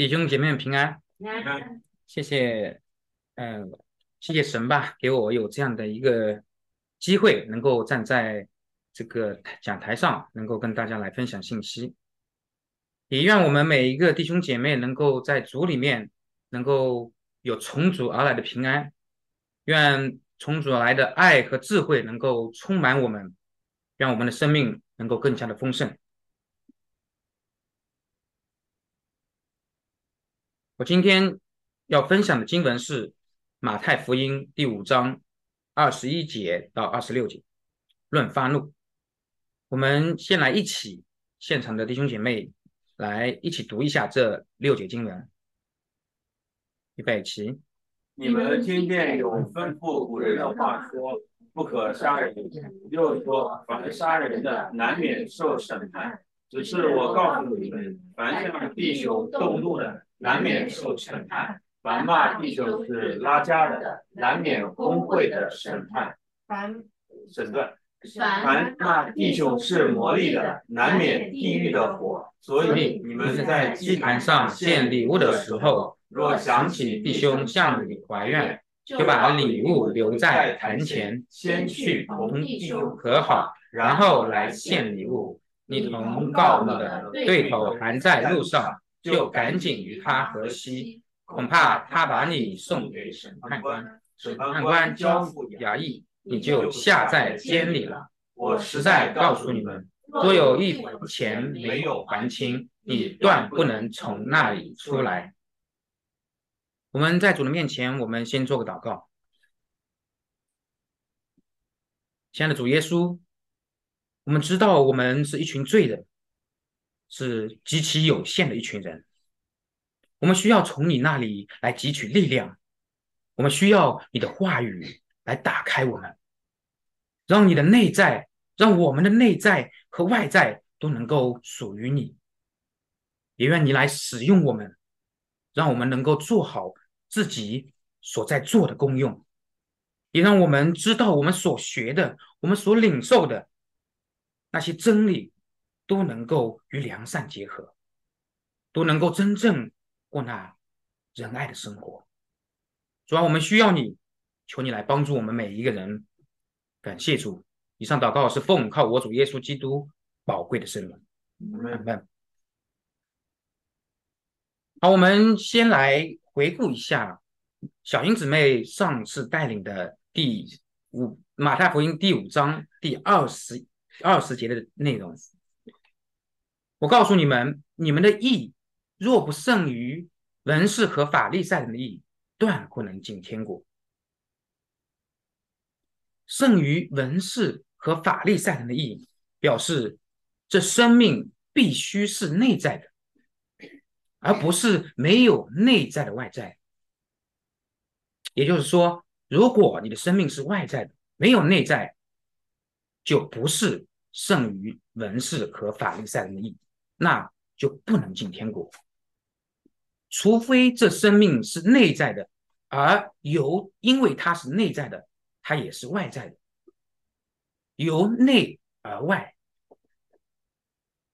弟兄姐妹们平安，安谢谢，嗯、谢谢神吧，给我有这样的一个机会，能够站在这个讲台上，能够跟大家来分享信息。也愿我们每一个弟兄姐妹能够在主里面能够有从主而来的平安，愿从主而来的爱和智慧能够充满我们，让我们的生命能够更加的丰盛。我今天要分享的经文是马太福音第五章二十一节到二十六节，论发怒。我们先来一起，现场的弟兄姐妹来一起读一下这六节经文。预备起，你们听见有吩咐古人的话说，不可杀人，又说凡杀人的难免受审判。只是我告诉你们，凡向弟兄动怒的，难免受审判；凡骂弟兄是拉家的，难免工会的审判。凡审判。凡凡骂弟兄是魔力的，难免地狱的火。所以你们在祭坛上献礼物的时候，若想起弟兄向你怀怨，就把礼物留在坛前，先去同弟兄和好，然后来献礼物。你同告密的对头还在路上，就赶紧与他和稀，恐怕他把你送给审判官，审判官交付衙役，你就下在监里了。我实在告诉你们，若有一分钱没有还清，你断不能从那里出来。我们在主的面前，我们先做个祷告。亲爱的主耶稣，我们知道我们是一群罪人，是极其有限的一群人。我们需要从你那里来汲取力量，我们需要你的话语来打开我们，让你的内在，让我们的内在和外在都能够属于你。也愿你来使用我们，让我们能够做好自己所在做的功用，也让我们知道我们所学的、我们所领受的那些真理，都能够与良善结合，都能够真正过那仁爱的生活。主要我们需要你，求你来帮助我们每一个人。感谢主，以上祷告是奉靠我主耶稣基督宝贵的圣名。阿门。好，我们先来回顾一下小英姊妹上次带领的第五马太福音第五章第二十二十节的内容。我告诉你们，你们的义若不胜于文士和法利赛人的义，断不能进天国。胜于文士和法利赛人的义，表示这生命必须是内在的。而不是没有内在的外在，也就是说，如果你的生命是外在的，没有内在，就不是胜于文士和法利赛人的义，那就不能进天国。除非这生命是内在的，而由因为它是内在的，它也是外在的，由内而外，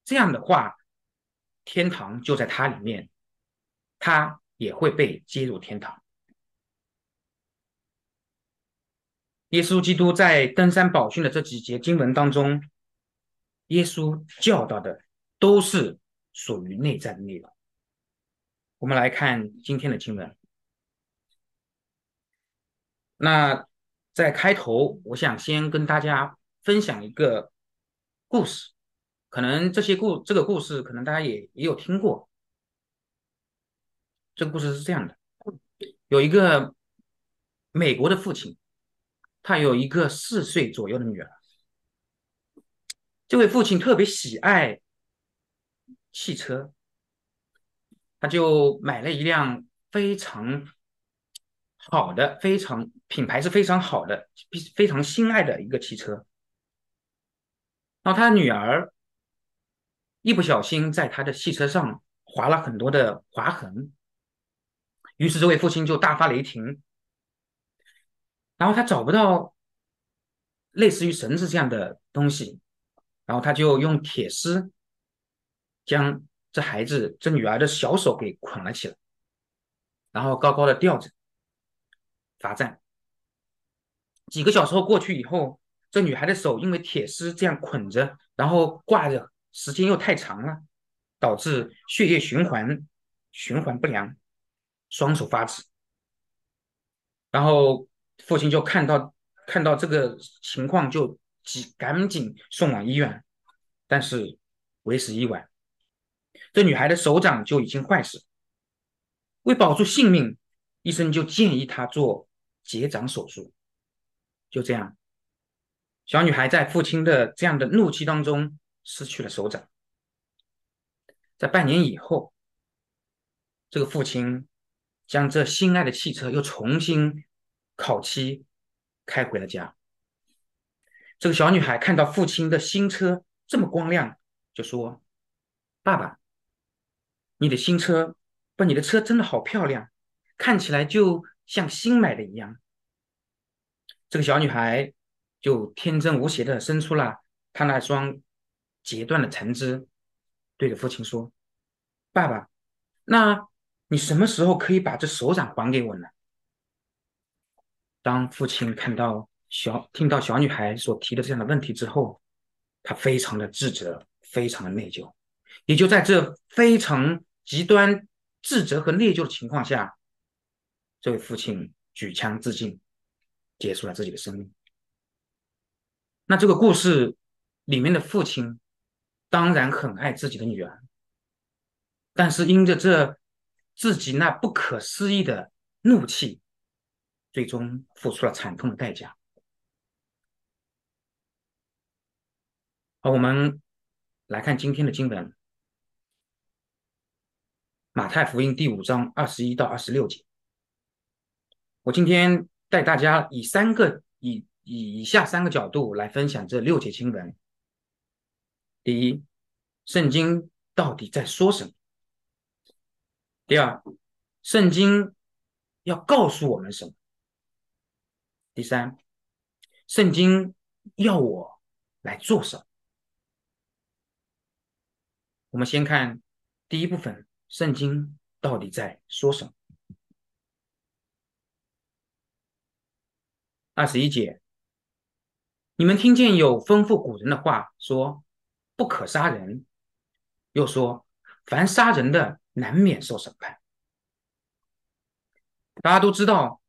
这样的话。天堂就在它里面，它也会被接入天堂。耶稣基督在登山宝训的这几节经文当中，耶稣教导的都是属于内在的内容。我们来看今天的经文。那在开头，我想先跟大家分享一个故事。可能这些故这个故事，可能大家也也有听过。这个故事是这样的：有一个美国的父亲，他有一个四岁左右的女儿。这位父亲特别喜爱汽车，他就买了一辆非常好的、非常品牌是非常好的、非常心爱的一个汽车。然后他的女儿。一不小心在他的汽车上划了很多的划痕，于是这位父亲就大发雷霆。然后他找不到类似于绳子这样的东西，然后他就用铁丝将这孩子这女儿的小手给捆了起来，然后高高的吊着罚站。几个小时后过去以后，这女孩的手因为铁丝这样捆着，然后挂着，时间又太长了，导致血液循环循环不良，双手发紫。然后父亲就看到看到这个情况，就急赶紧送往医院，但是为时已晚。这女孩的手掌就已经坏死，为保住性命，医生就建议她做结掌手术。就这样，小女孩在父亲的这样的怒气当中失去了手掌。在半年以后，这个父亲将这心爱的汽车又重新烤漆，开回了家。这个小女孩看到父亲的新车这么光亮，就说：“爸爸。”你的新车，不，你的车真的好漂亮，看起来就像新买的一样。这个小女孩就天真无邪的伸出了她那双截断的残肢，对着父亲说：“爸爸，那你什么时候可以把这手掌还给我呢？”当父亲看到小听到小女孩所提的这样的问题之后，他非常的自责，非常的内疚。也就在这非常极端自责和内疚的情况下，这位父亲举枪自尽，结束了自己的生命。那这个故事里面的父亲当然很爱自己的女儿，但是因着这自己那不可思议的怒气，最终付出了惨痛的代价。好，我们来看今天的经文。马太福音第五章二十一到二十六节，我今天带大家以三个以以以下三个角度来分享这六节经文。第一，圣经到底在说什么？第二，圣经要告诉我们什么？第三，圣经要我来做什么？我们先看第一部分。圣经到底在说什么？二十一节，你们听见有吩咐古人的话说：“不可杀人。”又说：“凡杀人的，难免受审判。”大家都知道，“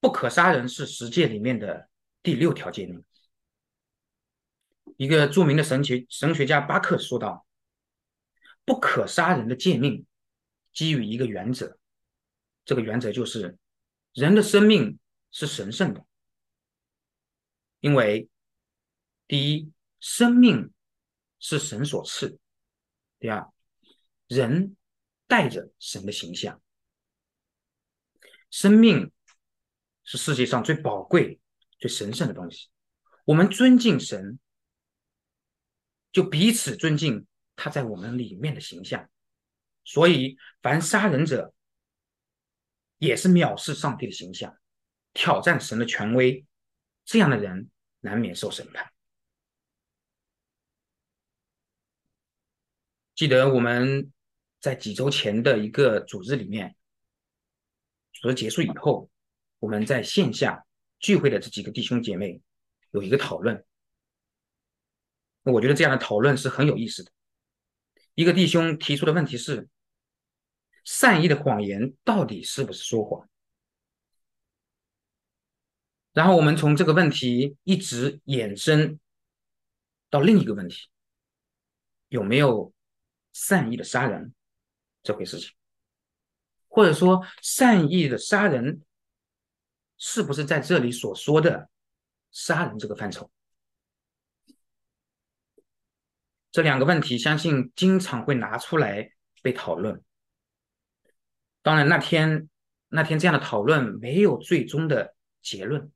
不可杀人”是十诫里面的第六条诫命。一个著名的神学神学家巴克说道：“不可杀人的诫命。”基于一个原则，这个原则就是人的生命是神圣的，因为第一，生命是神所赐；第二，人带着神的形象，生命是世界上最宝贵、最神圣的东西。我们尊敬神，就彼此尊敬他在我们里面的形象。所以，凡杀人者，也是藐视上帝的形象，挑战神的权威，这样的人难免受审判。记得我们在几周前的一个组织里面，组织结束以后，我们在线下聚会的这几个弟兄姐妹有一个讨论，我觉得这样的讨论是很有意思的。一个弟兄提出的问题是。善意的谎言到底是不是说谎？然后我们从这个问题一直衍生到另一个问题：有没有善意的杀人这回事情？或者说，善意的杀人是不是在这里所说的杀人这个范畴？这两个问题，相信经常会拿出来被讨论。当然，那天那天这样的讨论没有最终的结论。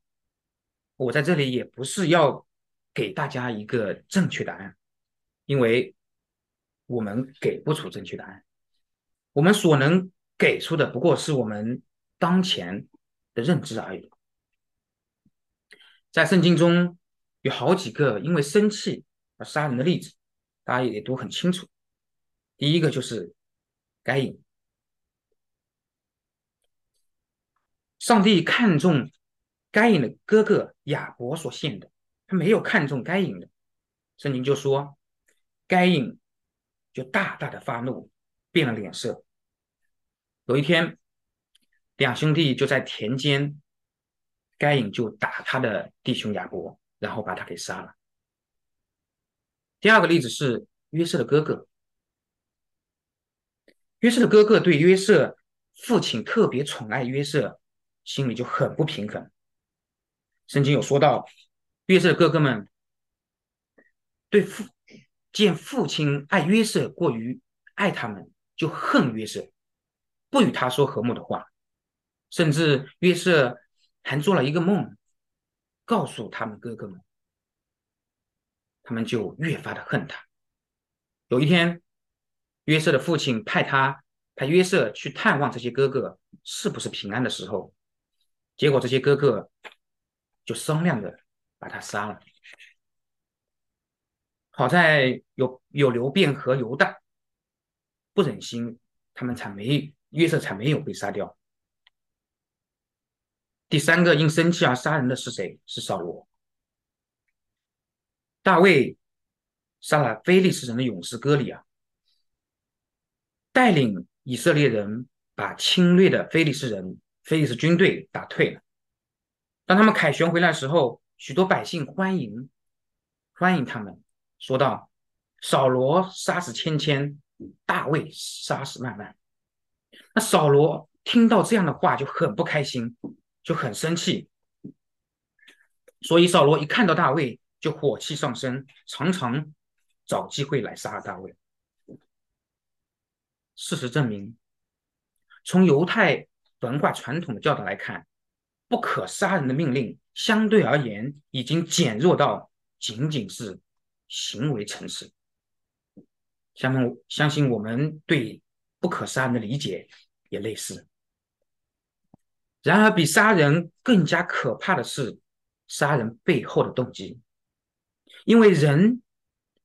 我在这里也不是要给大家一个正确答案，因为我们给不出正确答案。我们所能给出的不过是我们当前的认知而已。在圣经中有好几个因为生气而杀人的例子，大家也都很清楚。第一个就是该隐。上帝看中该隐的哥哥亚伯所献的，他没有看中该隐的。圣经就说，该隐就大大的发怒，变了脸色。有一天，两兄弟就在田间，该隐就打他的弟兄亚伯，然后把他给杀了。第二个例子是约瑟的哥哥，约瑟的哥哥对约瑟父亲特别宠爱约瑟，心里就很不平衡。圣经有说到，约瑟的哥哥们对父见父亲爱约瑟过于爱他们，就恨约瑟，不与他说和睦的话，甚至约瑟还做了一个梦，告诉他们哥哥们。他们就越发的恨他。有一天，约瑟的父亲派他派约瑟去探望这些哥哥是不是平安的时候，结果这些哥哥就商量着把他杀了。好在有有刘辩和犹大不忍心，他们才没约瑟才没有被杀掉。第三个因生气而杀人的是谁？是扫罗。大卫杀了非利士人的勇士歌利亚，带领以色列人把侵略的非利士人、菲利斯军队打退了。当他们凯旋回来的时候，许多百姓欢迎欢迎他们，说道：“扫罗杀死千千，大卫杀死万万。”那扫罗听到这样的话就很不开心，就很生气。所以扫罗一看到大卫，就火气上升，常常找机会来杀大卫。事实证明，从犹太文化传统的教导来看，不可杀人的命令相对而言已经减弱到仅仅是行为层次。相信相信我们对不可杀人的理解也类似。然而，比杀人更加可怕的是杀人背后的动机。因为人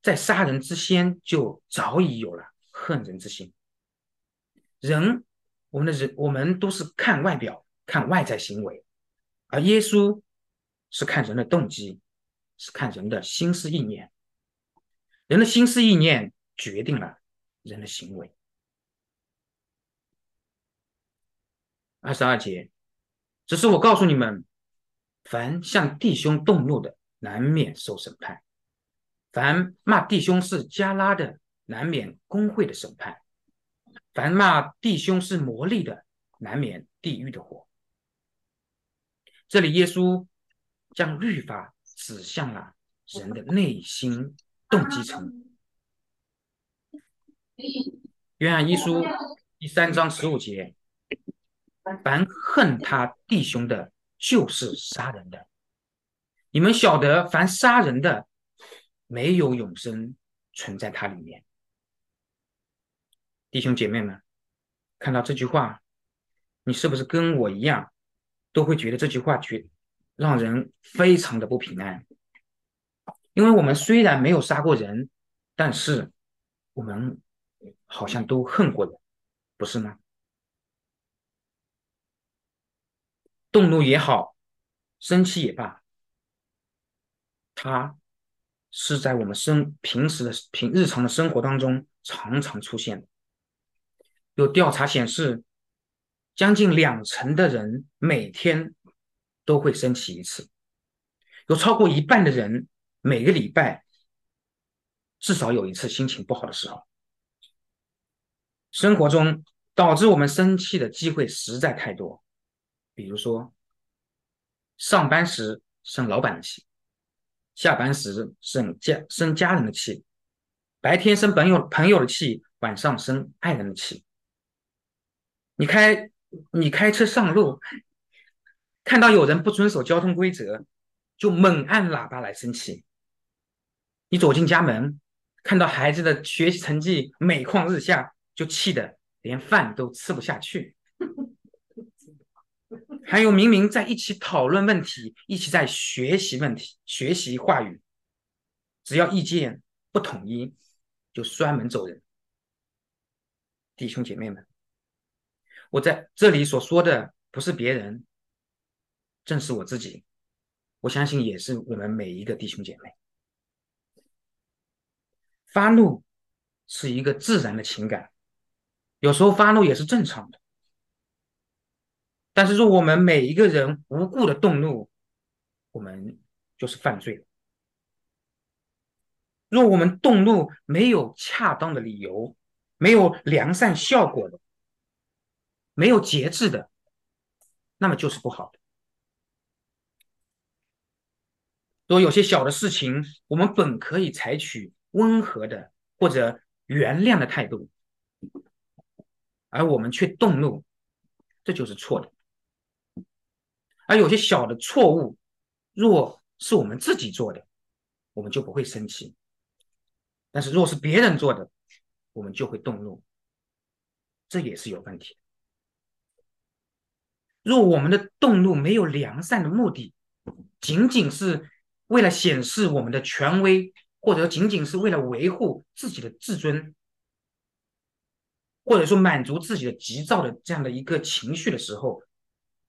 在杀人之先就早已有了恨人之心。人，我们的人，我们都是看外表、看外在行为，而耶稣是看人的动机，是看人的心思意念。人的心思意念决定了人的行为。二十二节，只是我告诉你们，凡向弟兄动怒的，难免受审判。凡骂弟兄是加拉的，难免工会的审判；凡骂弟兄是魔力的，难免地狱的火。这里耶稣将律法指向了人的内心动机层。约翰一书第三章十五节：凡恨他弟兄的，就是杀人的。你们晓得，凡杀人的。没有永生存在他里面，弟兄姐妹们，看到这句话，你是不是跟我一样，都会觉得这句话觉让人非常的不平安？因为我们虽然没有杀过人，但是我们好像都恨过人，不是吗？动怒也好，生气也罢，他。是在我们生平时的平日常的生活当中常常出现的。有调查显示，将近两成的人每天都会生气一次，有超过一半的人每个礼拜至少有一次心情不好的时候。生活中导致我们生气的机会实在太多，比如说上班时生老板的气。下班时生家生家人的气，白天生朋友朋友的气，晚上生爱人的气。你开你开车上路，看到有人不遵守交通规则，就猛按喇叭来生气。你走进家门，看到孩子的学习成绩每况日下，就气得连饭都吃不下去。还有明明在一起讨论问题，一起在学习问题、学习话语，只要意见不统一，就摔门走人。弟兄姐妹们，我在这里所说的不是别人，正是我自己。我相信也是我们每一个弟兄姐妹。发怒是一个自然的情感，有时候发怒也是正常的。但是，若我们每一个人无故的动怒，我们就是犯罪。若我们动怒没有恰当的理由，没有良善效果的，没有节制的，那么就是不好的。若有些小的事情，我们本可以采取温和的或者原谅的态度，而我们却动怒，这就是错的。而有些小的错误，若是我们自己做的，我们就不会生气；但是若是别人做的，我们就会动怒，这也是有问题。若我们的动怒没有良善的目的，仅仅是为了显示我们的权威，或者仅仅是为了维护自己的自尊，或者说满足自己的急躁的这样的一个情绪的时候，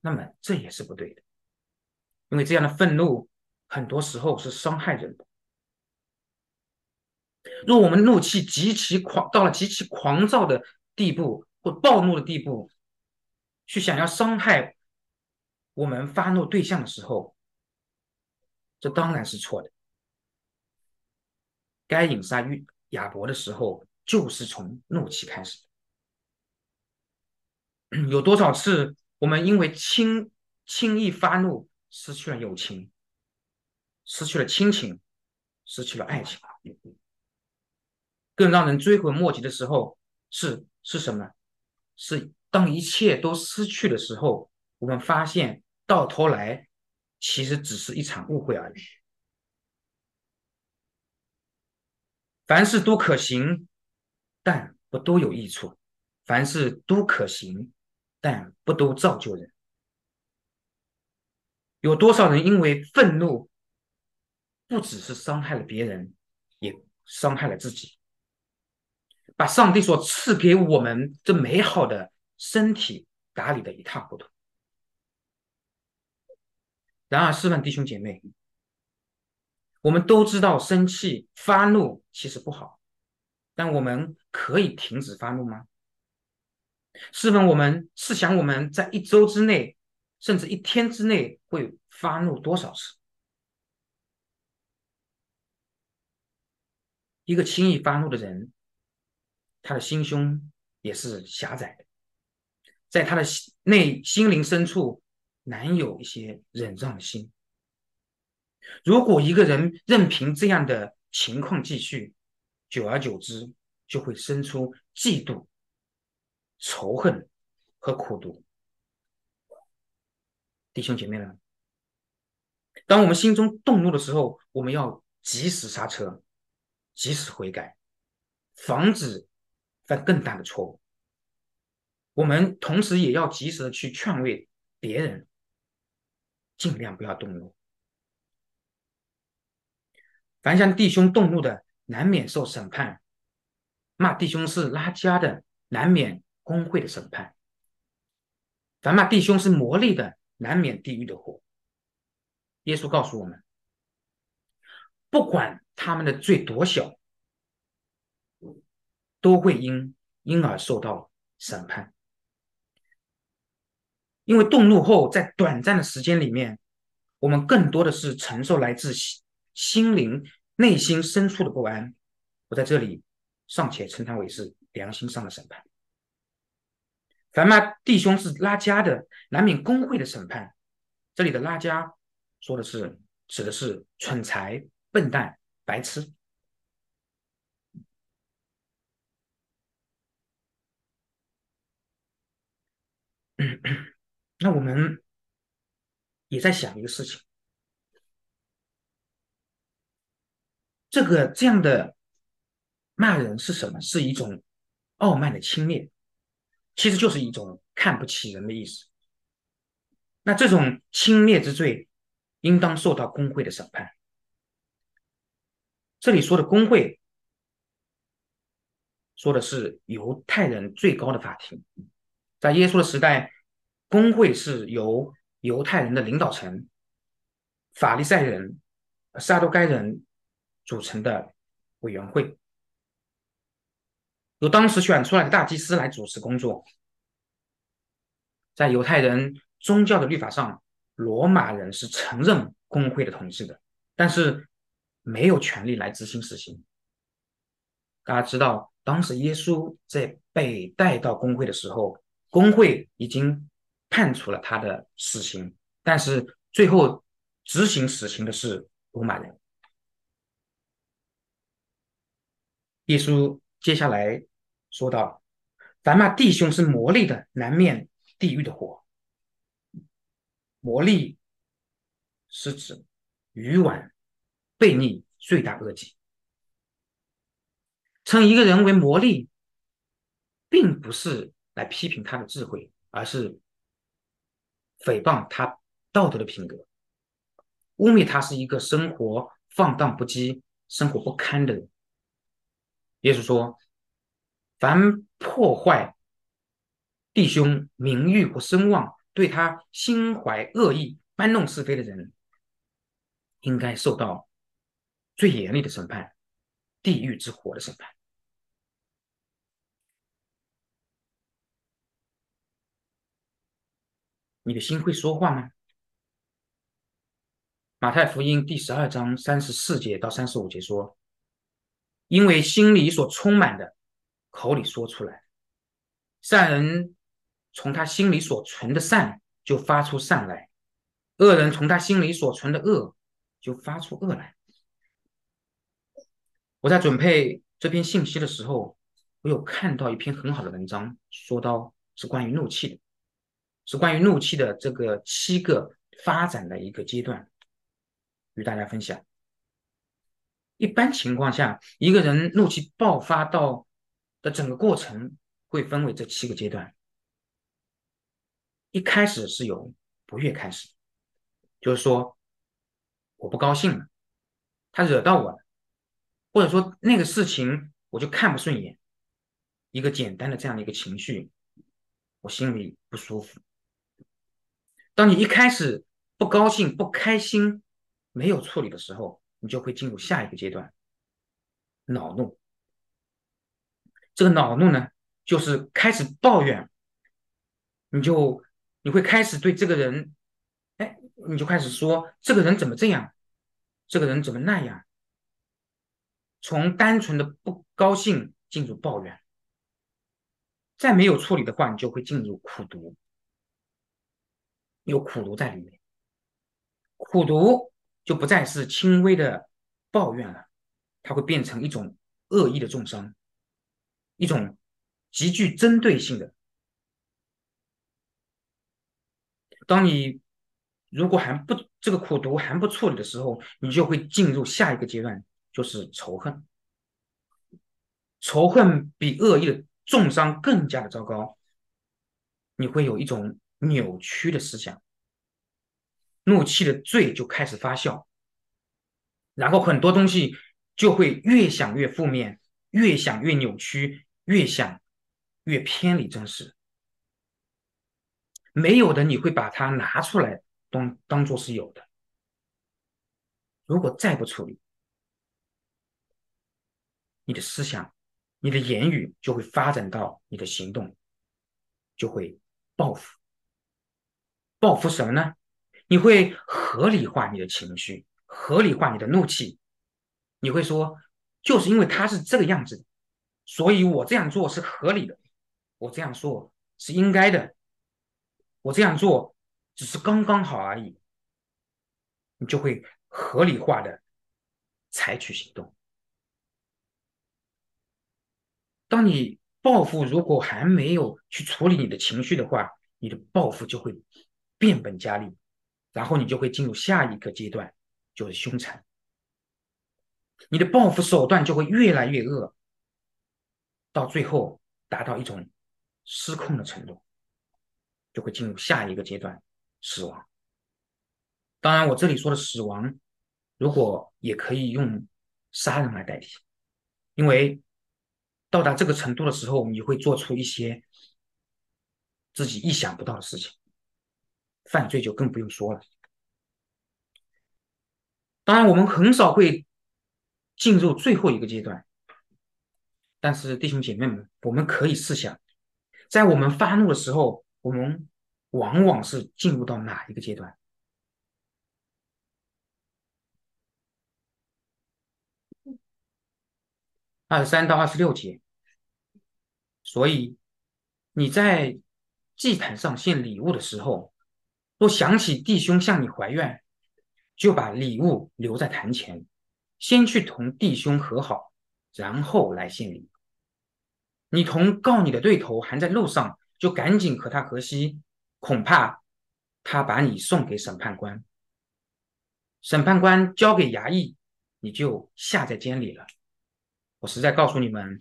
那么这也是不对的，因为这样的愤怒很多时候是伤害人的。若我们怒气极其狂，到了极其狂躁的地步或暴怒的地步，去想要伤害我们发怒对象的时候，这当然是错的。该隐杀亚亚伯的时候，就是从怒气开始。有多少次？我们因为轻轻易发怒，失去了友情，失去了亲情，失去了爱情。更让人追悔莫及的时候是是什么？是当一切都失去的时候，我们发现到头来其实只是一场误会而已。凡事都可行，但不都有益处；凡事都可行。但不都造就人？有多少人因为愤怒，不只是伤害了别人，也伤害了自己，把上帝所赐给我们这美好的身体打理的一塌糊涂。然而，试问弟兄姐妹，我们都知道生气发怒其实不好，但我们可以停止发怒吗？试问我们试想我们在一周之内，甚至一天之内会发怒多少次？一个轻易发怒的人，他的心胸也是狭窄的，在他的心内心灵深处难有一些忍让的心。如果一个人任凭这样的情况继续，久而久之就会生出嫉妒。仇恨和苦毒，弟兄姐妹们，当我们心中动怒的时候，我们要及时刹车，及时悔改，防止犯更大的错误。我们同时也要及时的去劝慰别人，尽量不要动怒。凡向弟兄动怒的，难免受审判；骂弟兄是拉家的，难免。工会的审判，凡骂弟兄是魔力的，难免地狱的火。耶稣告诉我们，不管他们的罪多小，都会因因而受到审判。因为动怒后，在短暂的时间里面，我们更多的是承受来自心心灵内心深处的不安。我在这里尚且称它为是良心上的审判。凡骂弟兄是拉家的，难免工会的审判。这里的拉家说的是，指的是蠢材、笨蛋、白痴。那我们也在想一个事情：这个这样的骂人是什么？是一种傲慢的轻蔑。其实就是一种看不起人的意思。那这种轻蔑之罪，应当受到工会的审判。这里说的工会，说的是犹太人最高的法庭。在耶稣的时代，工会是由犹太人的领导层法利赛人、撒都该人组成的委员会，由当时选出来的大祭司来主持工作。在犹太人宗教的律法上，罗马人是承认工会的统治的，但是没有权利来执行死刑。大家知道，当时耶稣在被带到工会的时候，工会已经判处了他的死刑，但是最后执行死刑的是罗马人。耶稣接下来说道：“凡骂弟兄是魔力的，难免。”地狱的火，魔力是指愚顽、悖逆、罪大恶极。称一个人为魔力，并不是来批评他的智慧，而是诽谤他道德的品格，污蔑他是一个生活放荡不羁、生活不堪的人。耶稣说：“凡破坏。”弟兄名誉或声望，对他心怀恶意、搬弄是非的人，应该受到最严厉的审判——地狱之火的审判。你的心会说话吗？马太福音第十二章三十四节到三十五节说：“因为心里所充满的，口里说出来。善人。”从他心里所存的善就发出善来，恶人从他心里所存的恶就发出恶来。我在准备这篇信息的时候，我有看到一篇很好的文章，说到是关于怒气的，是关于怒气的这个七个发展的一个阶段，与大家分享。一般情况下，一个人怒气爆发到的整个过程会分为这七个阶段。一开始是由不悦开始，就是说我不高兴了，他惹到我了，或者说那个事情我就看不顺眼，一个简单的这样的一个情绪，我心里不舒服。当你一开始不高兴、不开心，没有处理的时候，你就会进入下一个阶段，恼怒。这个恼怒呢，就是开始抱怨，你就。你会开始对这个人，哎，你就开始说这个人怎么这样，这个人怎么那样，从单纯的不高兴进入抱怨，再没有处理的话，你就会进入苦读，有苦毒在里面，苦读就不再是轻微的抱怨了，它会变成一种恶意的重伤，一种极具针对性的。当你如果还不这个苦毒还不处理的时候，你就会进入下一个阶段，就是仇恨。仇恨比恶意的重伤更加的糟糕。你会有一种扭曲的思想，怒气的罪就开始发酵，然后很多东西就会越想越负面，越想越扭曲，越想越偏离真实。没有的，你会把它拿出来当当做是有的。如果再不处理，你的思想、你的言语就会发展到你的行动，就会报复。报复什么呢？你会合理化你的情绪，合理化你的怒气。你会说，就是因为他是这个样子，所以我这样做是合理的，我这样做是应该的。我这样做只是刚刚好而已，你就会合理化的采取行动。当你报复如果还没有去处理你的情绪的话，你的报复就会变本加厉，然后你就会进入下一个阶段，就是凶残。你的报复手段就会越来越恶，到最后达到一种失控的程度。就会进入下一个阶段，死亡。当然，我这里说的死亡，如果也可以用杀人来代替，因为到达这个程度的时候，你会做出一些自己意想不到的事情，犯罪就更不用说了。当然，我们很少会进入最后一个阶段，但是弟兄姐妹们，我们可以试想，在我们发怒的时候，我们往往是进入到哪一个阶段？二十三到二十六节，所以你在祭坛上献礼物的时候，若想起弟兄向你怀怨，就把礼物留在坛前，先去同弟兄和好，然后来献礼。你同告你的对头还在路上，就赶紧和他和稀，恐怕他把你送给审判官，审判官交给衙役，你就下在监里了。我实在告诉你们，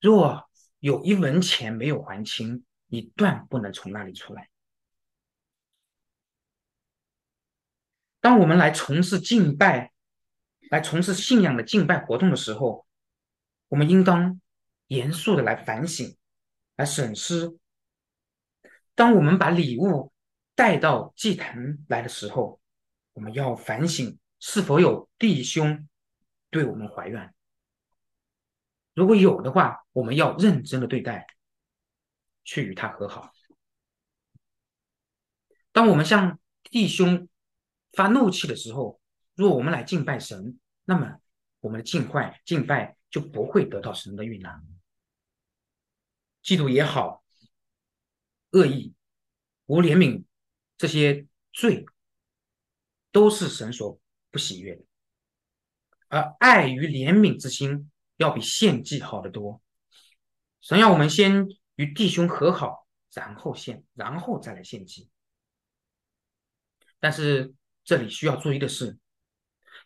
若有一文钱没有还清，你断不能从那里出来。当我们来从事敬拜、来从事信仰的敬拜活动的时候，我们应当严肃的来反省、来审视。当我们把礼物带到祭坛来的时候，我们要反省是否有弟兄。对我们怀怨，如果有的话，我们要认真的对待，去与他和好。当我们向弟兄发怒气的时候，若我们来敬拜神，那么我们的敬拜敬拜就不会得到神的允纳。嫉妒也好，恶意、无怜悯这些罪，都是神所不喜悦的。而爱与怜悯之心要比献祭好得多。神要我们先与弟兄和好，然后献，然后再来献祭。但是这里需要注意的是，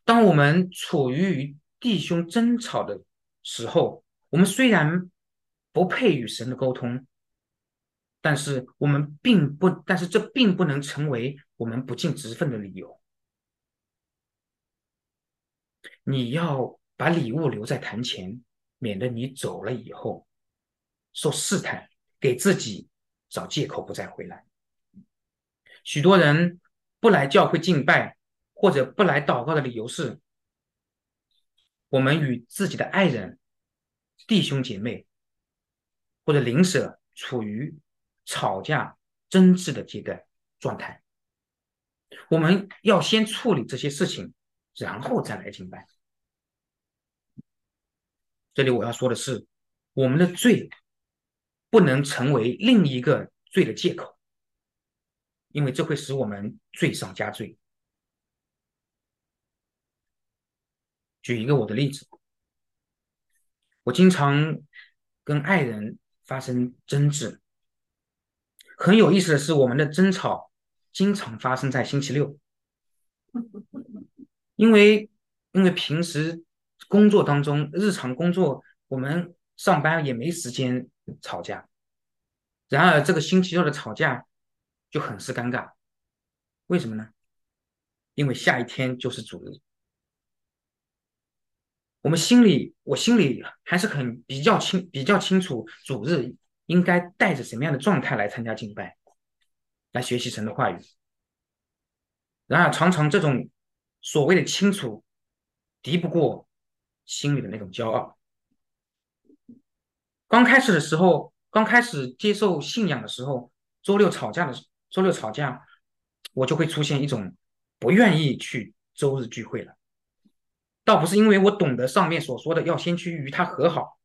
当我们处于与弟兄争吵的时候，我们虽然不配与神的沟通，但是我们并不，但是这并不能成为我们不尽职分的理由。你要把礼物留在坛前，免得你走了以后受试探，给自己找借口不再回来。许多人不来教会敬拜或者不来祷告的理由是：我们与自己的爱人、弟兄姐妹或者邻舍处于吵架、争执的阶段状态。我们要先处理这些事情。然后再来敬拜。这里我要说的是，我们的罪不能成为另一个罪的借口，因为这会使我们罪上加罪。举一个我的例子，我经常跟爱人发生争执，很有意思的是，我们的争吵经常发生在星期六。因为，因为平时工作当中，日常工作，我们上班也没时间吵架。然而，这个星期六的吵架就很是尴尬。为什么呢？因为下一天就是主日。我们心里，我心里还是很比较清，比较清楚主日应该带着什么样的状态来参加敬拜，来学习神的话语。然而，常常这种。所谓的清楚，敌不过心里的那种骄傲。刚开始的时候，刚开始接受信仰的时候，周六吵架的时周六吵架，我就会出现一种不愿意去周日聚会了。倒不是因为我懂得上面所说的要先去与他和好，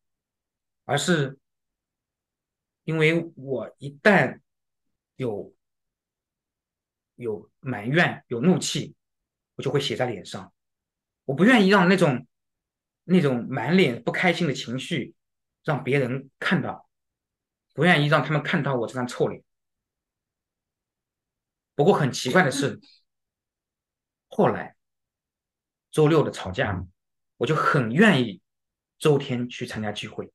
而是因为我一旦有有埋怨、有怒气。我就会写在脸上，我不愿意让那种那种满脸不开心的情绪让别人看到，不愿意让他们看到我这张臭脸。不过很奇怪的是，后来周六的吵架，我就很愿意周天去参加聚会，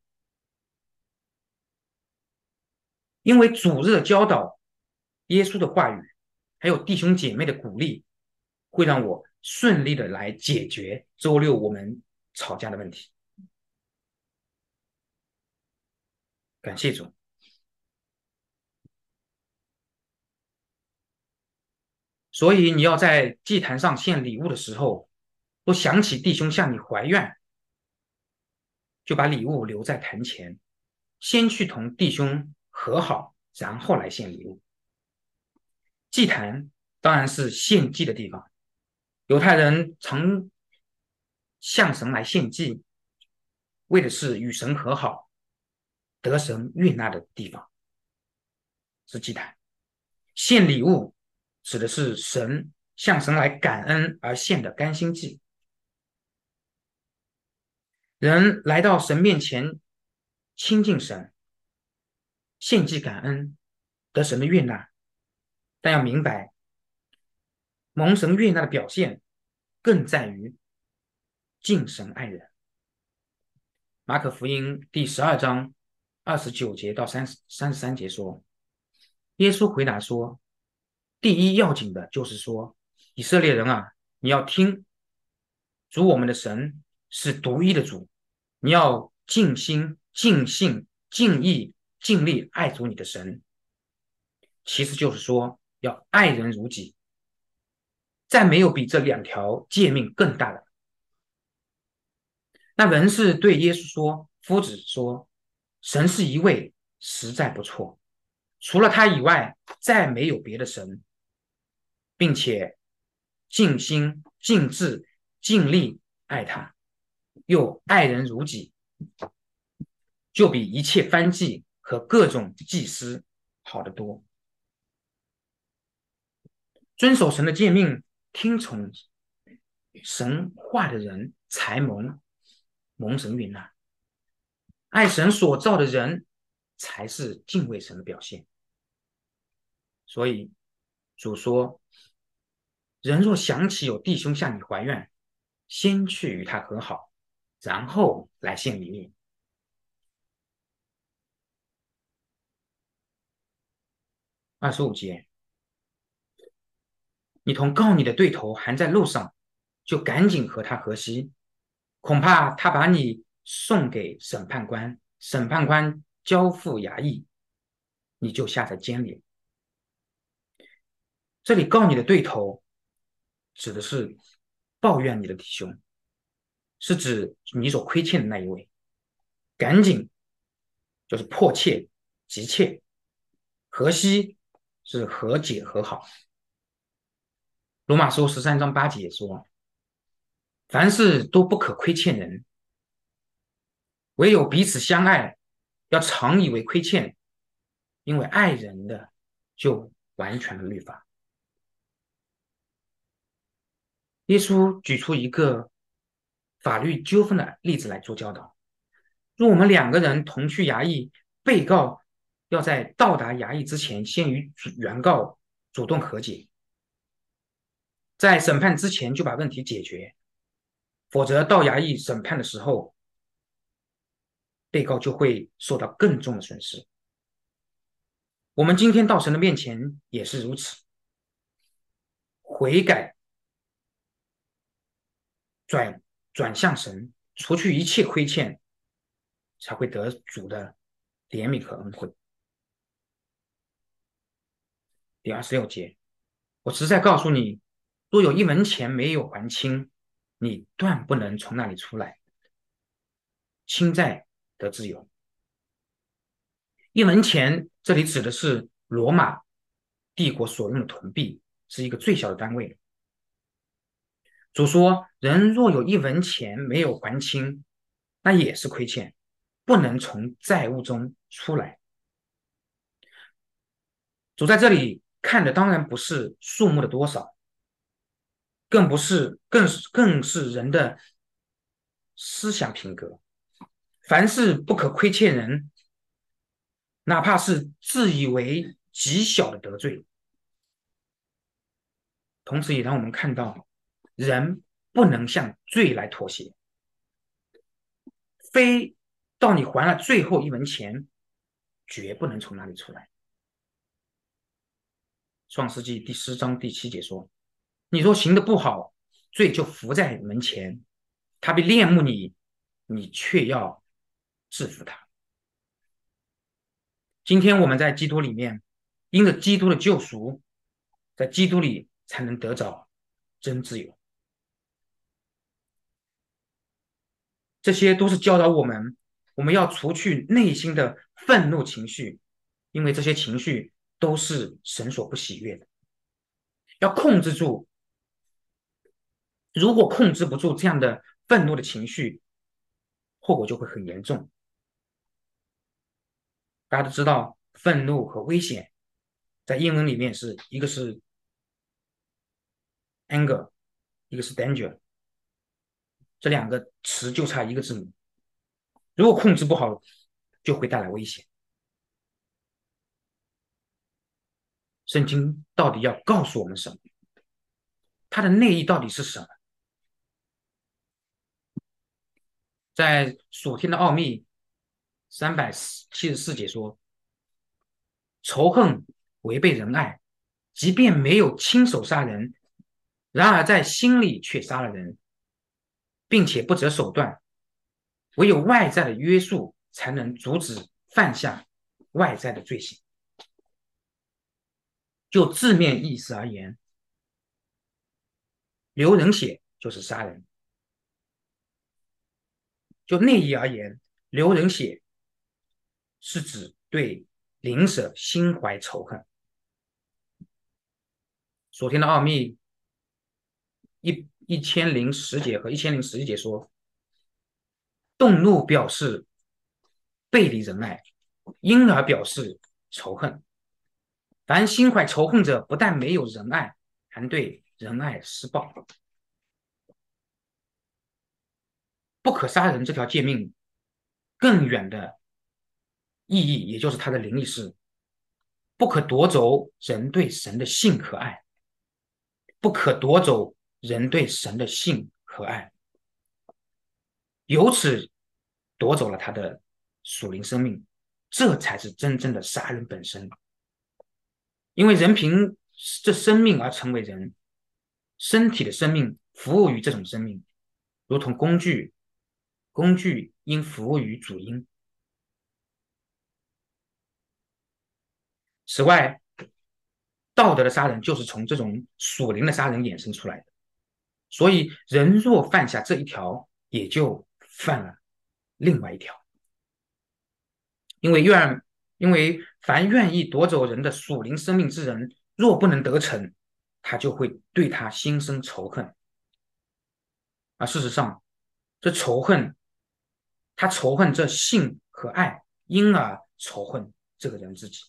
因为主日的教导、耶稣的话语，还有弟兄姐妹的鼓励。会让我顺利的来解决周六我们吵架的问题。感谢主。所以你要在祭坛上献礼物的时候，不想起弟兄向你怀怨，就把礼物留在坛前，先去同弟兄和好，然后来献礼物。祭坛当然是献祭的地方，犹太人常向神来献祭，为的是与神和好、得神悦纳的地方，是祭坛。献礼物。指的是神向神来感恩而献的甘心祭。人来到神面前亲近神，献祭感恩，得神的悦纳。但要明白，蒙神悦纳的表现，更在于敬神爱人。马可福音第十二章二十九节到三十三十三节说，耶稣回答说。第一要紧的就是说，以色列人啊，你要听，主我们的神是独一的主，你要尽心、尽性、尽意、尽力爱主你的神。其实就是说，要爱人如己，再没有比这两条诫命更大的。那文士对耶稣说：“夫子说，神是一位，实在不错，除了他以外，再没有别的神。”并且尽心、尽智、尽力爱他，又爱人如己，就比一切翻祭和各种祭司好得多。遵守神的诫命、听从神话的人，才蒙蒙神允纳；爱神所造的人，才是敬畏神的表现。所以主说。人若想起有弟兄向你怀怨，先去与他和好，然后来献礼物。二十五节，你同告你的对头还在路上，就赶紧和他和稀，恐怕他把你送给审判官，审判官交付衙役，你就下在监里。这里告你的对头。指的是抱怨你的弟兄，是指你所亏欠的那一位，赶紧就是迫切、急切，和稀是和解和好。罗马书十三章八节说：“凡事都不可亏欠人，唯有彼此相爱，要常以为亏欠，因为爱人的就完全的律法。”耶稣举出一个法律纠纷的例子来做教导：若我们两个人同去衙役，被告要在到达衙役之前，先与原告主动和解，在审判之前就把问题解决，否则到衙役审判的时候，被告就会受到更重的损失。我们今天到神的面前也是如此，悔改。转转向神，除去一切亏欠，才会得主的怜悯和恩惠。第二十六节，我实在告诉你，若有一文钱没有还清，你断不能从那里出来。清债得自由。一文钱这里指的是罗马帝国所用的铜币，是一个最小的单位。主说：“人若有一文钱没有还清，那也是亏欠，不能从债务中出来。”主在这里看的当然不是数目的多少，更不是，更是更是人的思想品格。凡是不可亏欠人，哪怕是自以为极小的得罪，同时也让我们看到。人不能向罪来妥协，非到你还了最后一文钱，绝不能从那里出来。创世纪第十章第七节说：“你若行的不好，罪就伏在门前，他必恋慕你，你却要制服他。”今天我们在基督里面，因着基督的救赎，在基督里才能得着真自由。这些都是教导我们，我们要除去内心的愤怒情绪，因为这些情绪都是神所不喜悦的。要控制住，如果控制不住这样的愤怒的情绪，后果就会很严重。大家都知道，愤怒和危险在英文里面是一个是 anger，一个是 danger，这两个词就差一个字母。如果控制不好，就会带来危险。圣经到底要告诉我们什么？它的内意到底是什么？在所听的奥秘。三百七十四节说：“仇恨违背仁爱，即便没有亲手杀人，然而在心里却杀了人，并且不择手段。唯有外在的约束，才能阻止犯下外在的罪行。就字面意思而言，流人血就是杀人；就内意而言，流人血。”是指对灵舍心怀仇恨。所听的奥秘一一千零十节和一千零十一节说，动怒表示背离仁爱，因而表示仇恨。凡心怀仇恨者，不但没有仁爱，还对仁爱施暴。不可杀人这条诫命，更远的。意义，也就是它的灵意是：不可夺走人对神的性可爱，不可夺走人对神的性和爱，由此夺走了他的属灵生命，这才是真正的杀人本身。因为人凭这生命而成为人，身体的生命服务于这种生命，如同工具，工具应服务于主因。此外，道德的杀人就是从这种属灵的杀人衍生出来的。所以，人若犯下这一条，也就犯了另外一条。因为愿，因为凡愿意夺走人的属灵生命之人，若不能得逞，他就会对他心生仇恨。而事实上，这仇恨，他仇恨这性和爱，因而仇恨这个人自己。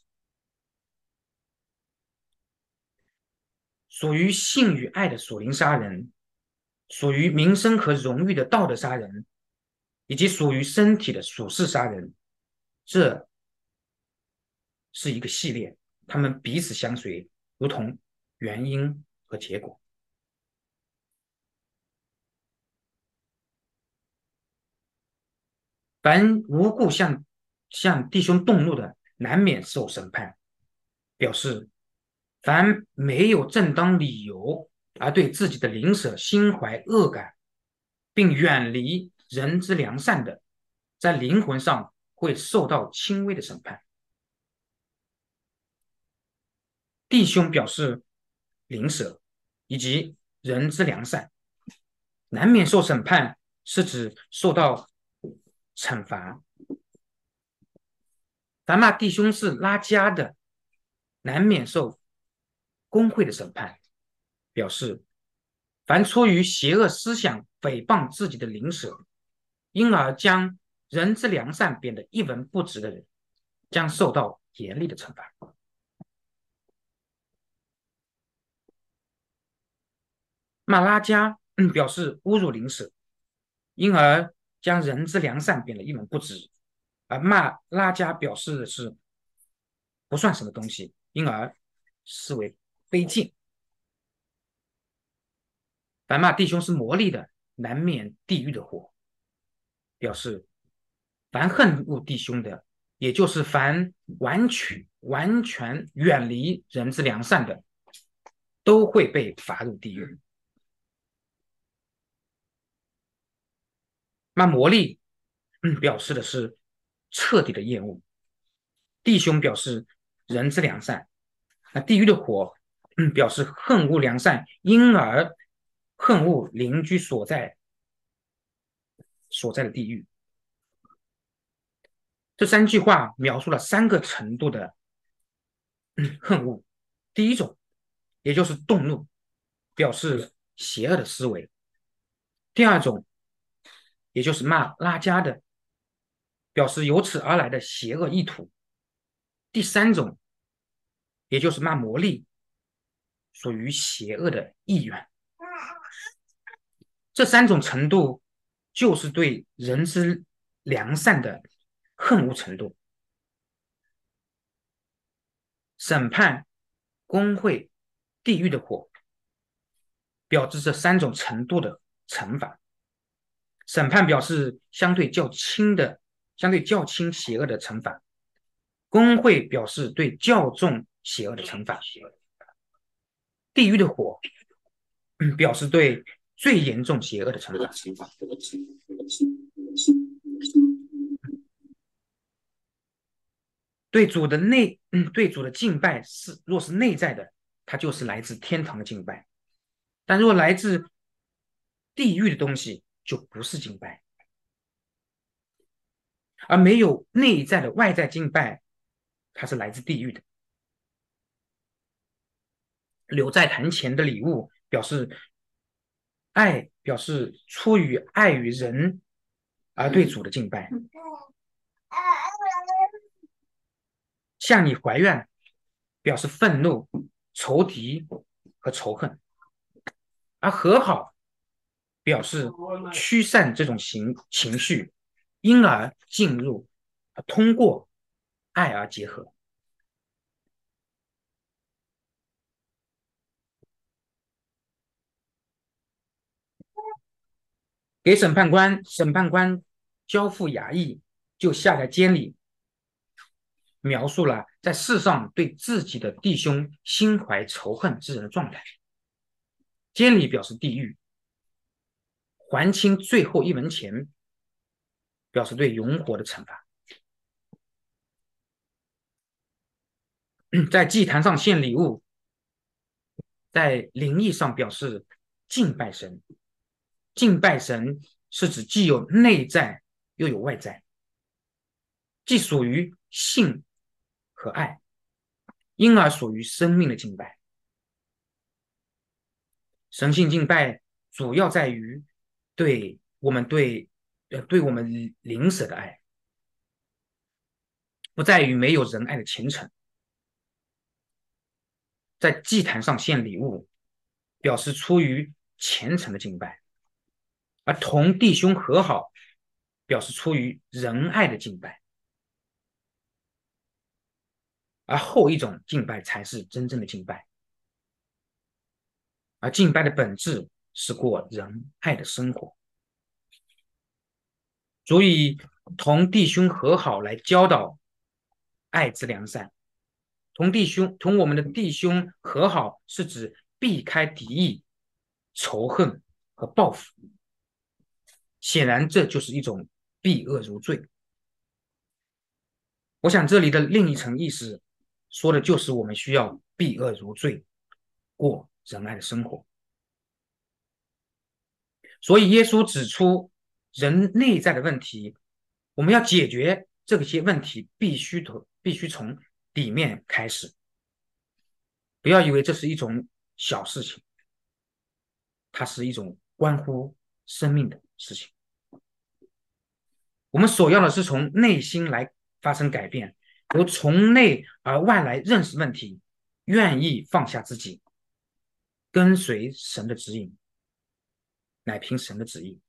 属于性与爱的属灵杀人，属于名声和荣誉的道德杀人，以及属于身体的属世杀人，这是一个系列，他们彼此相随，如同原因和结果。凡无故向向弟兄动怒的，难免受审判，表示。凡没有正当理由而对自己的邻舍心怀恶感，并远离人之良善的，在灵魂上会受到轻微的审判。弟兄表示邻舍以及人之良善，难免受审判，是指受到惩罚。凡骂弟兄是拉家的，难免受。工会的审判表示，凡出于邪恶思想诽谤自己的灵舍，因而将人之良善变得一文不值的人，将受到严厉的惩罚。骂拉加表示侮辱灵舍，因而将人之良善变得一文不值；而骂拉加表示的是不算什么东西，因而视为。卑贱，凡骂弟兄是魔力的，难免地狱的火。表示凡恨恶弟兄的，也就是凡完全完全远离人之良善的，都会被罚入地狱。那魔力，表示的是彻底的厌恶。弟兄表示人之良善，那地狱的火表示恨恶良善，因而恨恶邻居所在所在的地狱。这三句话描述了三个程度的恨恶。第一种，也就是动怒，表示邪恶的思维；第二种，也就是骂拉加的，表示由此而来的邪恶意图；第三种，也就是骂魔力，属于邪恶的意愿。这三种程度，就是对人之良善的。恨无程度，审判、工会、地狱的火，表示这三种程度的惩罚。审判表示相对较轻的、相对较轻邪恶的惩罚；工会表示对较重邪恶的惩罚；地狱的火 表示对最严重邪恶的惩罚。对主的内，嗯，对主的敬拜是，若是内在的，它就是来自天堂的敬拜；但若来自地狱的东西，就不是敬拜。而没有内在的外在敬拜，它是来自地狱的。留在坛前的礼物，表示爱，表示出于爱与人而对主的敬拜。向你怀怨，表示愤怒、仇敌和仇恨；而和好，表示驱散这种情情绪，因而进入，通过爱而结合。给审判官，审判官交付衙役，就下在监里。描述了在世上对自己的弟兄心怀仇恨之人的状态。监里表示地狱，还清最后一文钱，表示对永火的惩罚。在祭坛上献礼物，在灵异上表示敬拜神。敬拜神是指既有内在又有外在，既属于性。和爱，因而属于生命的敬拜。神性敬拜主要在于对我们对呃对我们灵舍的爱，不在于没有仁爱的虔诚。在祭坛上献礼物，表示出于虔诚的敬拜；而同弟兄和好，表示出于仁爱的敬拜。而后一种敬拜才是真正的敬拜，而敬拜的本质是过仁爱的生活。足以同弟兄和好来教导爱之良善，同弟兄同我们的弟兄和好，是指避开敌意、仇恨和报复。显然，这就是一种避恶如罪。我想，这里的另一层意思。说的就是我们需要避恶如罪，过仁爱的生活。所以耶稣指出人内在的问题，我们要解决这些问题，必须从必须从里面开始。不要以为这是一种小事情，它是一种关乎生命的事情。我们所要的是从内心来发生改变。由从内而外来认识问题，愿意放下自己，跟随神的指引，乃凭神的旨意。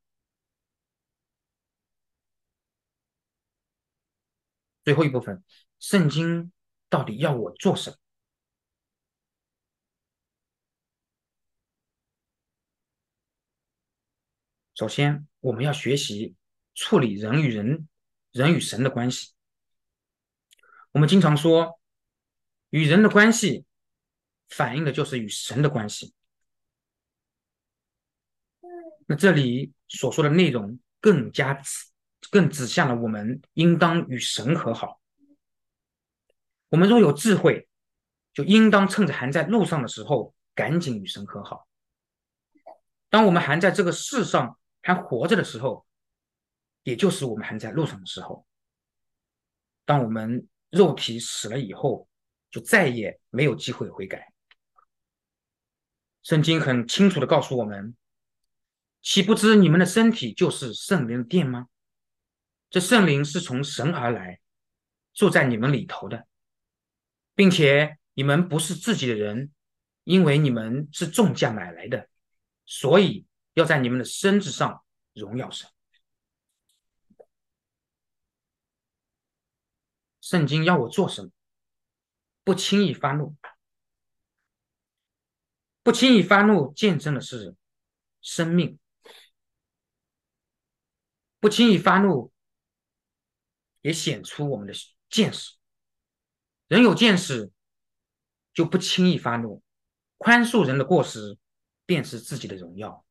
最后一部分，圣经到底要我做什么？首先，我们要学习处理人与人、人与神的关系。我们经常说，与人的关系反映的就是与神的关系。那这里所说的内容更加更指向了我们应当与神和好。我们若有智慧，就应当趁着还在路上的时候，赶紧与神和好。当我们还在这个世上还活着的时候，也就是我们还在路上的时候。当我们肉体死了以后，就再也没有机会悔改。圣经很清楚的告诉我们：岂不知你们的身体就是圣灵的殿吗？这圣灵是从神而来，住在你们里头的，并且你们不是自己的人，因为你们是重价买来的，所以要在你们的身子上荣耀神。圣经要我做什么？不轻易发怒。不轻易发怒，见证的是生命；不轻易发怒，也显出我们的见识。人有见识，就不轻易发怒，宽恕人的过失，便是自己的荣耀。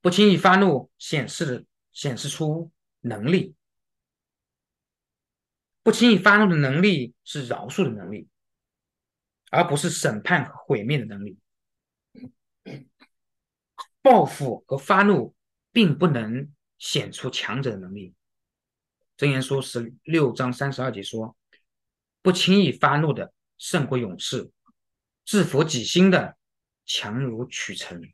不轻易发怒，显示显示出能力；不轻易发怒的能力是饶恕的能力。而不是审判和毁灭的能力，报复和发怒并不能显出强者的能力。箴言书十六章三十二节说：“不轻易发怒的胜过勇士，制服己心的强如取城。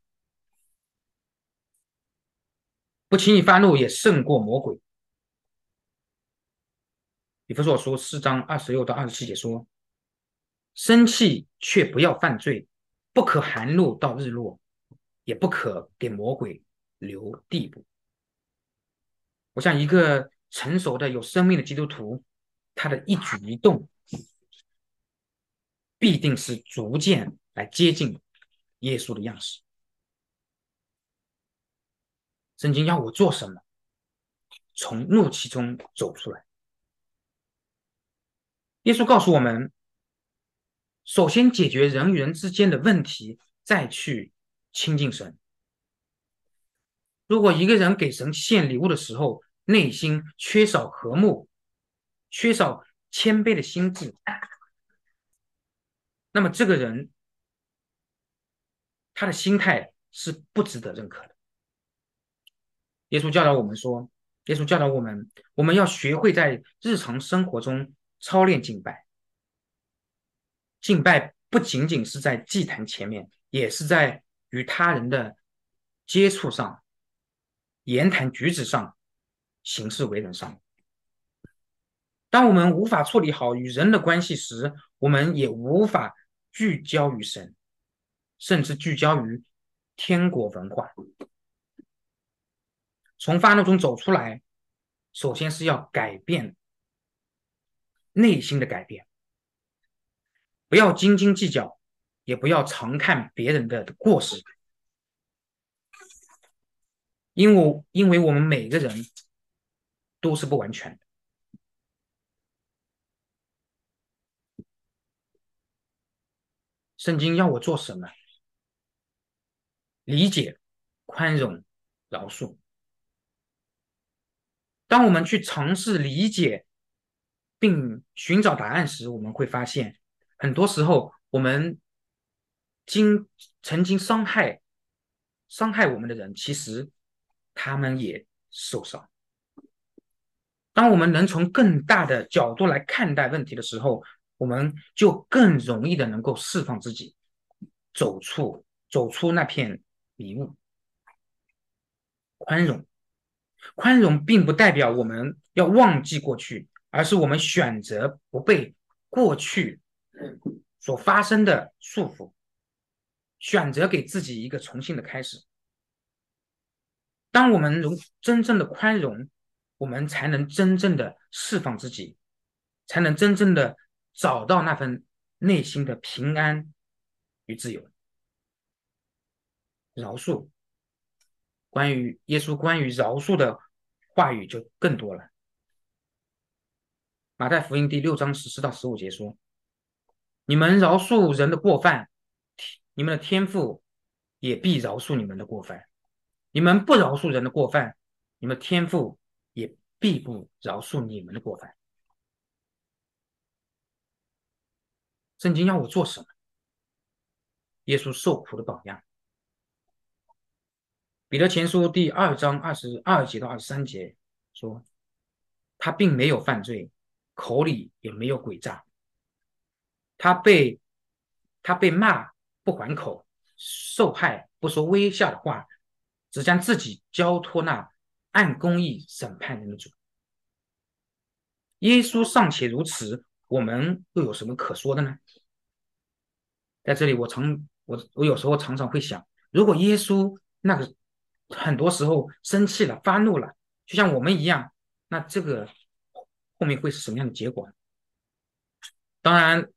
不轻易发怒也胜过魔鬼。”以弗所书四章二十六到二十七节说。生气却不要犯罪，不可含怒到日落，也不可给魔鬼留地步。我像一个成熟的有生命的基督徒，他的一举一动必定是逐渐来接近耶稣的样式。圣经要我做什么？从怒气中走出来。耶稣告诉我们。首先解决人与人之间的问题，再去亲近神。如果一个人给神献礼物的时候，内心缺少和睦，缺少谦卑的心智，那么这个人他的心态是不值得认可的。耶稣教导我们说，耶稣教导我们，我们要学会在日常生活中操练敬拜。敬拜不仅仅是在祭坛前面，也是在与他人的接触上、言谈举止上、行事为人上。当我们无法处理好与人的关系时，我们也无法聚焦于神，甚至聚焦于天国文化。从发怒中走出来，首先是要改变内心的改变。不要斤斤计较，也不要常看别人的过失，因为因为我们每个人都是不完全的。圣经要我做什么？理解、宽容、饶恕。当我们去尝试理解并寻找答案时，我们会发现。很多时候，我们经曾经伤害伤害我们的人，其实他们也受伤。当我们能从更大的角度来看待问题的时候，我们就更容易的能够释放自己，走出走出那片迷雾。宽容，宽容并不代表我们要忘记过去，而是我们选择不被过去。所发生的束缚，选择给自己一个重新的开始。当我们容真正的宽容，我们才能真正的释放自己，才能真正的找到那份内心的平安与自由。饶恕，关于耶稣关于饶恕的话语就更多了。马太福音第六章十四到十五节说。你们饶恕人的过犯，你们的天赋也必饶恕你们的过犯；你们不饶恕人的过犯，你们天赋也必不饶恕你们的过犯。圣经要我做什么？耶稣受苦的榜样。彼得前书第二章二十二节到二十三节说，他并没有犯罪，口里也没有诡诈。他被他被骂不还口，受害不说微笑的话，只将自己交托那按公义审判人的主。耶稣尚且如此，我们又有什么可说的呢？在这里，我常我我有时候常常会想，如果耶稣那个很多时候生气了、发怒了，就像我们一样，那这个后面会是什么样的结果？当然，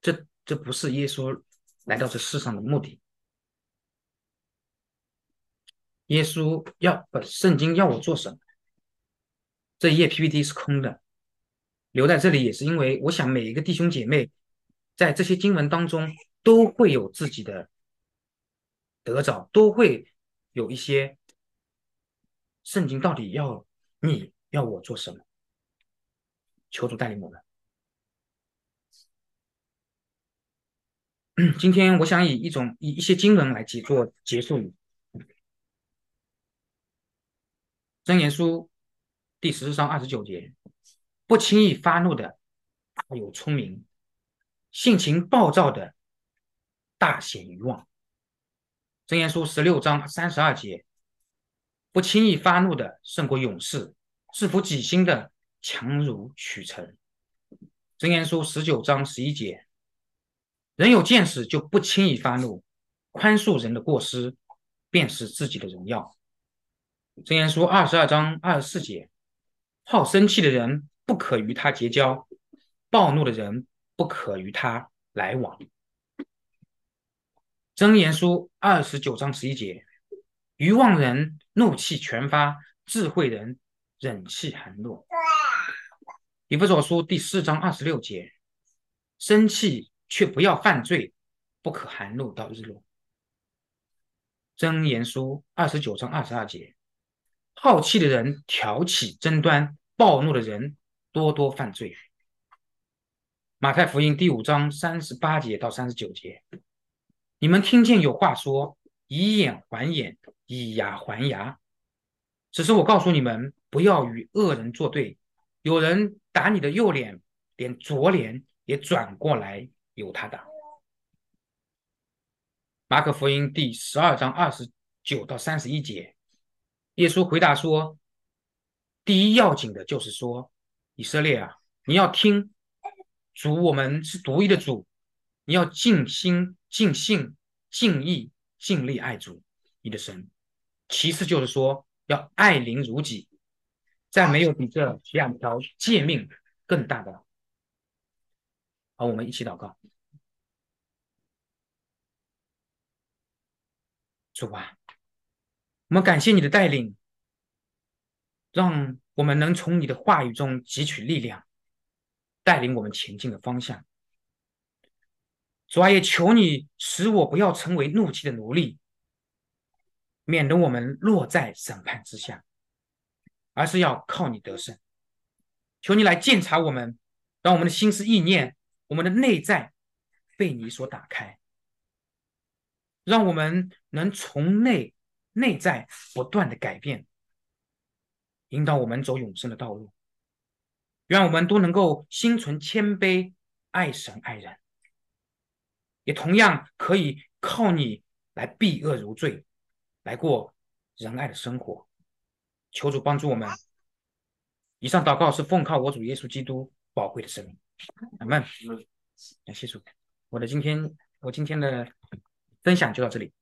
这这不是耶稣来到这世上的目的。耶稣要不，圣经要我做什么？这一页 PPT 是空的。留在这里也是因为，我想每一个弟兄姐妹在这些经文当中都会有自己的得着，都会有一些圣经到底要你要我做什么？求主带领我们。今天我想以一种以一些经文来解作结束语。真言书第十章二十九节。不轻易发怒的大有聪明，性情暴躁的大显愚妄。箴言书十六章三十二节：不轻易发怒的胜过勇士，制服己心的强如取成。箴言书十九章十一节：人有见识就不轻易发怒，宽恕人的过失，便是自己的荣耀。箴言书二十二章二十四节：好生气的人。不可与他结交，暴怒的人不可与他来往。箴言书二十九章十一节：愚妄人怒气全发，智慧人忍气含怒。以弗所书第四章二十六节：生气却不要犯罪，不可含怒到日落。箴言书二十九章二十二节：好气的人挑起争端，暴怒的人。多多犯罪。马太福音第五章三十八节到三十九节，你们听见有话说：“以眼还眼，以牙还牙。”只是我告诉你们，不要与恶人作对。有人打你的右脸，连左脸也转过来由他打。马可福音第十二章二十九到三十一节，耶稣回答说：“第一要紧的就是说。”以色列啊，你要听主，我们是独一的主，你要尽心、尽性、尽意、尽力爱主你的神。其次就是说，要爱邻如己，再没有比这两条诫命更大的。好，我们一起祷告。主啊，我们感谢你的带领，让。我们能从你的话语中汲取力量，带领我们前进的方向。主啊，也求你使我不要成为怒气的奴隶，免得我们落在审判之下，而是要靠你得胜。求你来鉴察我们，让我们的心思意念、我们的内在被你所打开，让我们能从内内在不断的改变。引导我们走永生的道路，愿我们都能够心存谦卑，爱神爱人，也同样可以靠你来避恶如罪，来过仁爱的生活。求主帮助我们。以上祷告是奉靠我主耶稣基督宝贵的生命。阿门。感谢主。我的今天，我今天的分享就到这里。